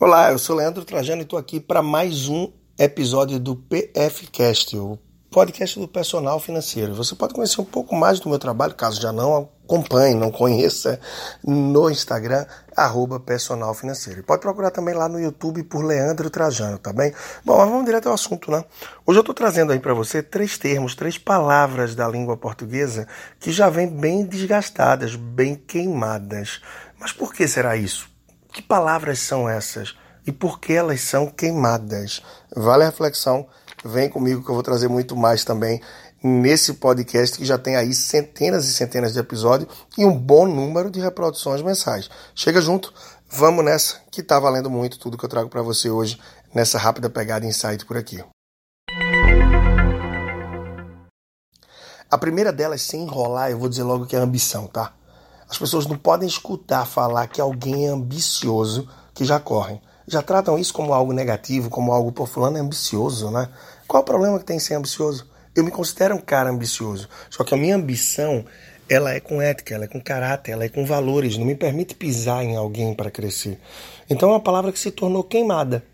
Olá, eu sou Leandro Trajano e estou aqui para mais um episódio do PFcast, o podcast do personal financeiro. Você pode conhecer um pouco mais do meu trabalho, caso já não acompanhe, não conheça, no Instagram, arroba personal financeiro. Pode procurar também lá no YouTube por Leandro Trajano, tá bem? Bom, mas vamos direto ao assunto, né? Hoje eu estou trazendo aí para você três termos, três palavras da língua portuguesa que já vêm bem desgastadas, bem queimadas. Mas por que será isso? Que palavras são essas? E por que elas são queimadas? Vale a reflexão. Vem comigo que eu vou trazer muito mais também nesse podcast que já tem aí centenas e centenas de episódios e um bom número de reproduções mensais. Chega junto, vamos nessa que tá valendo muito tudo que eu trago para você hoje nessa rápida pegada insight por aqui. A primeira delas, sem enrolar, eu vou dizer logo que é ambição, tá? As pessoas não podem escutar falar que alguém é ambicioso que já correm. Já tratam isso como algo negativo, como algo, por fulano é ambicioso, né? Qual o problema que tem em ser ambicioso? Eu me considero um cara ambicioso. Só que a minha ambição, ela é com ética, ela é com caráter, ela é com valores. Não me permite pisar em alguém para crescer. Então é uma palavra que se tornou queimada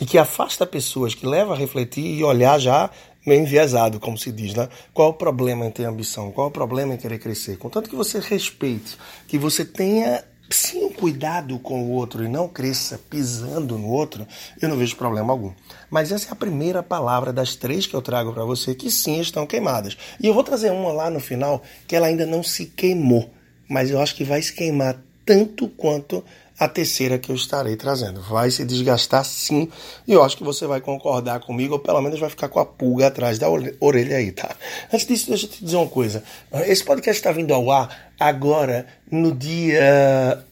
e que afasta pessoas, que leva a refletir e olhar já meio enviesado, como se diz, né? Qual o problema em ter ambição? Qual o problema em querer crescer? Contanto que você respeite, que você tenha sim cuidado com o outro e não cresça pisando no outro, eu não vejo problema algum. Mas essa é a primeira palavra das três que eu trago para você que sim estão queimadas. E eu vou trazer uma lá no final que ela ainda não se queimou, mas eu acho que vai se queimar tanto quanto a terceira que eu estarei trazendo. Vai se desgastar sim, e eu acho que você vai concordar comigo, ou pelo menos vai ficar com a pulga atrás da orelha aí, tá? Antes disso, deixa eu te dizer uma coisa. Esse podcast está vindo ao ar agora no dia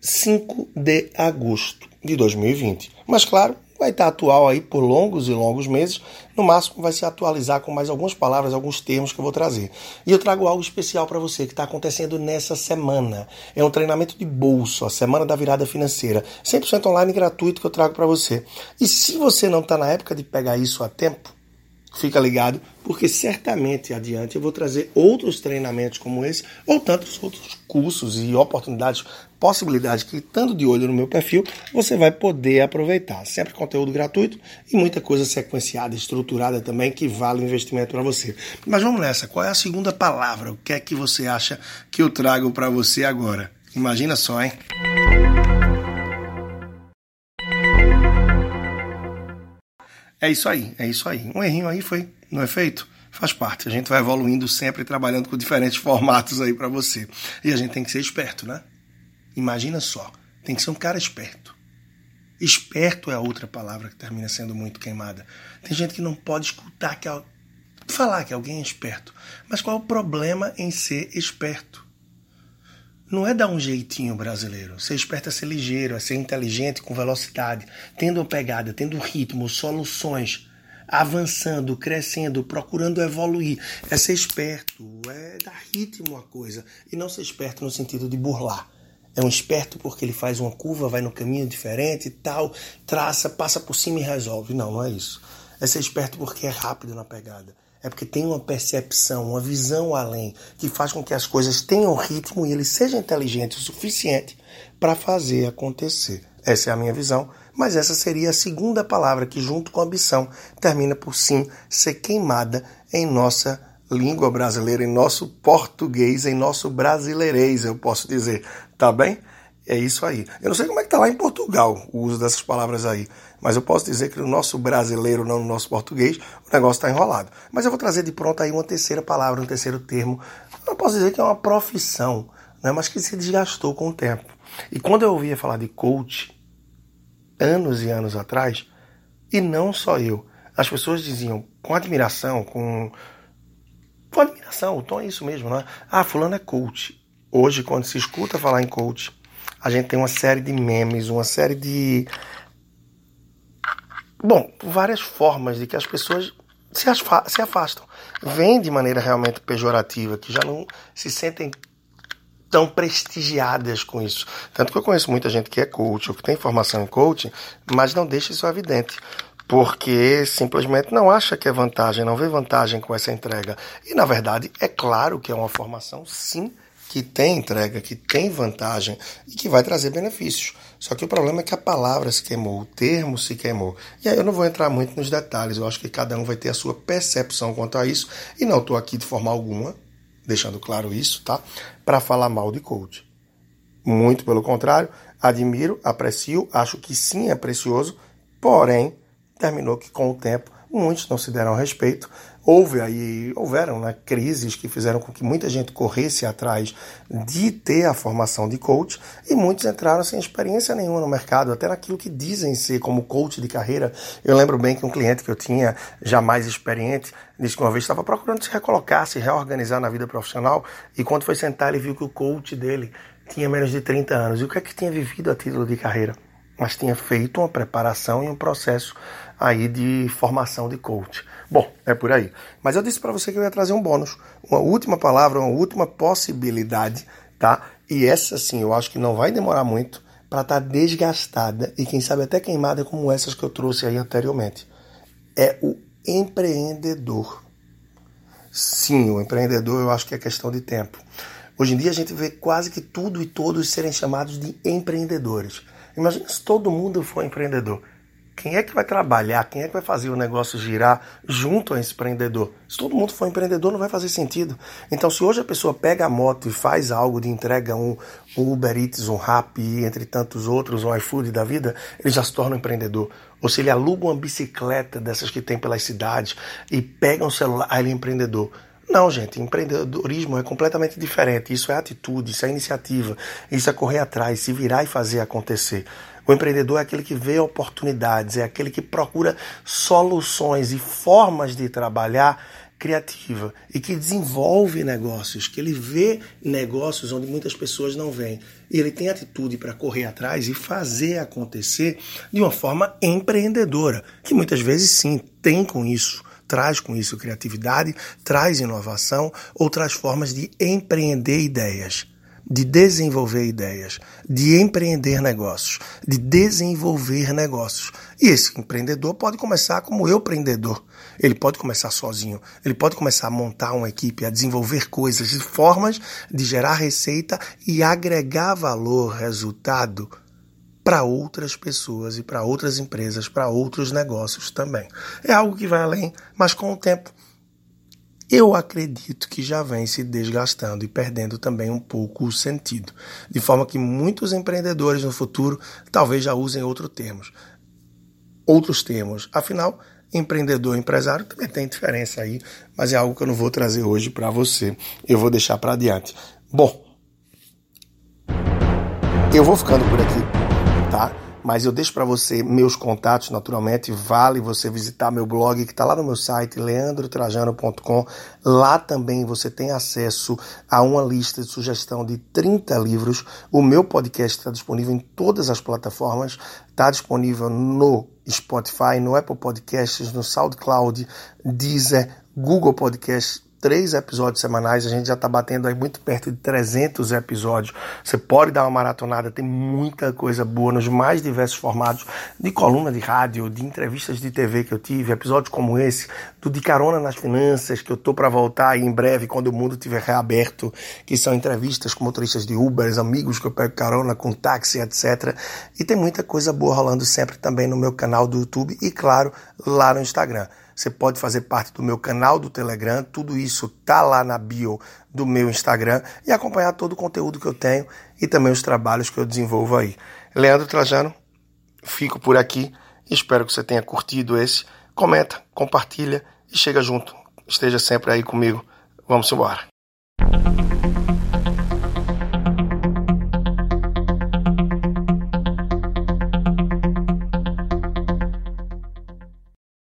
5 de agosto de 2020. Mas claro, vai estar atual aí por longos e longos meses. No máximo vai se atualizar com mais algumas palavras, alguns termos que eu vou trazer. E eu trago algo especial para você que está acontecendo nessa semana. É um treinamento de bolso, a semana da virada financeira, 100% online gratuito que eu trago para você. E se você não está na época de pegar isso a tempo, fica ligado, porque certamente adiante eu vou trazer outros treinamentos como esse, ou tantos outros cursos e oportunidades, possibilidades que, estando de olho no meu perfil, você vai poder aproveitar. Sempre conteúdo gratuito e muita coisa sequenciada, estruturada também, que vale o investimento para você. Mas vamos nessa, qual é a segunda palavra? O que é que você acha que eu trago para você agora? Imagina só, hein? É isso aí, é isso aí. Um errinho aí foi, não é feito? Faz parte. A gente vai evoluindo sempre, trabalhando com diferentes formatos aí para você. E a gente tem que ser esperto, né? Imagina só, tem que ser um cara esperto. Esperto é a outra palavra que termina sendo muito queimada. Tem gente que não pode escutar que falar que alguém é esperto. Mas qual é o problema em ser esperto? Não é dar um jeitinho brasileiro. Ser esperto é ser ligeiro, é ser inteligente com velocidade, tendo uma pegada, tendo ritmo, soluções, avançando, crescendo, procurando evoluir. É ser esperto, é dar ritmo à coisa. E não ser esperto no sentido de burlar. É um esperto porque ele faz uma curva, vai no caminho diferente e tal, traça, passa por cima e resolve. Não, não é isso. É ser esperto porque é rápido na pegada é porque tem uma percepção, uma visão além, que faz com que as coisas tenham ritmo e ele seja inteligente o suficiente para fazer acontecer. Essa é a minha visão, mas essa seria a segunda palavra que, junto com ambição, termina por sim ser queimada em nossa língua brasileira, em nosso português, em nosso brasileirês, eu posso dizer. Tá bem? É isso aí. Eu não sei como é que tá lá em Portugal o uso dessas palavras aí, mas eu posso dizer que no nosso brasileiro, não no nosso português, o negócio está enrolado. Mas eu vou trazer de pronto aí uma terceira palavra, um terceiro termo. Eu posso dizer que é uma profissão, né, mas que se desgastou com o tempo. E quando eu ouvia falar de coach, anos e anos atrás, e não só eu, as pessoas diziam com admiração, com, com admiração, o tom é isso mesmo, né? Ah, fulano é coach. Hoje, quando se escuta falar em coach, a gente tem uma série de memes, uma série de. Bom, várias formas de que as pessoas se, se afastam. Vêm de maneira realmente pejorativa, que já não se sentem tão prestigiadas com isso. Tanto que eu conheço muita gente que é coach ou que tem formação em coaching, mas não deixa isso evidente. Porque simplesmente não acha que é vantagem, não vê vantagem com essa entrega. E na verdade, é claro que é uma formação, sim, que tem entrega, que tem vantagem e que vai trazer benefícios. Só que o problema é que a palavra se queimou, o termo se queimou. E aí eu não vou entrar muito nos detalhes, eu acho que cada um vai ter a sua percepção quanto a isso. E não estou aqui de forma alguma, deixando claro isso, tá? Para falar mal de coach. Muito pelo contrário, admiro, aprecio, acho que sim é precioso, porém, terminou que com o tempo muitos não se deram respeito. Houve aí, houveram né, crises que fizeram com que muita gente corresse atrás de ter a formação de coach e muitos entraram sem experiência nenhuma no mercado, até naquilo que dizem ser como coach de carreira. Eu lembro bem que um cliente que eu tinha, já mais experiente, disse que uma vez estava procurando se recolocar, se reorganizar na vida profissional e quando foi sentar ele viu que o coach dele tinha menos de 30 anos. E o que é que tinha vivido a título de carreira? Mas tinha feito uma preparação e um processo aí de formação de coach. Bom, é por aí. Mas eu disse para você que eu ia trazer um bônus, uma última palavra, uma última possibilidade, tá? E essa sim, eu acho que não vai demorar muito para estar tá desgastada e quem sabe até queimada como essas que eu trouxe aí anteriormente. É o empreendedor. Sim, o empreendedor eu acho que é questão de tempo. Hoje em dia a gente vê quase que tudo e todos serem chamados de empreendedores. Imagina se todo mundo for empreendedor. Quem é que vai trabalhar? Quem é que vai fazer o negócio girar junto a esse empreendedor? Se todo mundo for empreendedor, não vai fazer sentido. Então, se hoje a pessoa pega a moto e faz algo de entrega, um, Uber Eats, um Rappi, entre tantos outros, um iFood da vida, ele já se torna um empreendedor. Ou se ele aluga uma bicicleta dessas que tem pelas cidades e pega um celular, ele é empreendedor. Não, gente, empreendedorismo é completamente diferente. Isso é atitude, isso é iniciativa, isso é correr atrás, se virar e fazer acontecer. O empreendedor é aquele que vê oportunidades, é aquele que procura soluções e formas de trabalhar criativa e que desenvolve negócios, que ele vê negócios onde muitas pessoas não veem. E ele tem atitude para correr atrás e fazer acontecer de uma forma empreendedora, que muitas vezes sim tem com isso traz com isso criatividade, traz inovação ou traz formas de empreender ideias de desenvolver ideias, de empreender negócios, de desenvolver negócios. E esse empreendedor pode começar como eu empreendedor. Ele pode começar sozinho, ele pode começar a montar uma equipe, a desenvolver coisas e formas de gerar receita e agregar valor, resultado para outras pessoas e para outras empresas, para outros negócios também. É algo que vai além, mas com o tempo eu acredito que já vem se desgastando e perdendo também um pouco o sentido. De forma que muitos empreendedores no futuro talvez já usem outros termos. Outros termos. Afinal, empreendedor e empresário também tem diferença aí, mas é algo que eu não vou trazer hoje para você. Eu vou deixar para adiante. Bom, eu vou ficando por aqui, tá? Mas eu deixo para você meus contatos, naturalmente. Vale você visitar meu blog que está lá no meu site, leandrotrajano.com. Lá também você tem acesso a uma lista de sugestão de 30 livros. O meu podcast está disponível em todas as plataformas. Está disponível no Spotify, no Apple Podcasts, no SoundCloud, Deezer, Google Podcasts três episódios semanais, a gente já está batendo aí muito perto de 300 episódios. Você pode dar uma maratonada, tem muita coisa boa nos mais diversos formatos de coluna de rádio, de entrevistas de TV que eu tive, episódios como esse, do De Carona nas Finanças, que eu tô para voltar aí em breve, quando o mundo estiver reaberto, que são entrevistas com motoristas de Uber, amigos que eu pego carona com táxi, etc. E tem muita coisa boa rolando sempre também no meu canal do YouTube e, claro, lá no Instagram. Você pode fazer parte do meu canal do Telegram, tudo isso tá lá na bio do meu Instagram e acompanhar todo o conteúdo que eu tenho e também os trabalhos que eu desenvolvo aí. Leandro Trajano, fico por aqui. Espero que você tenha curtido esse. Comenta, compartilha e chega junto. Esteja sempre aí comigo. Vamos embora.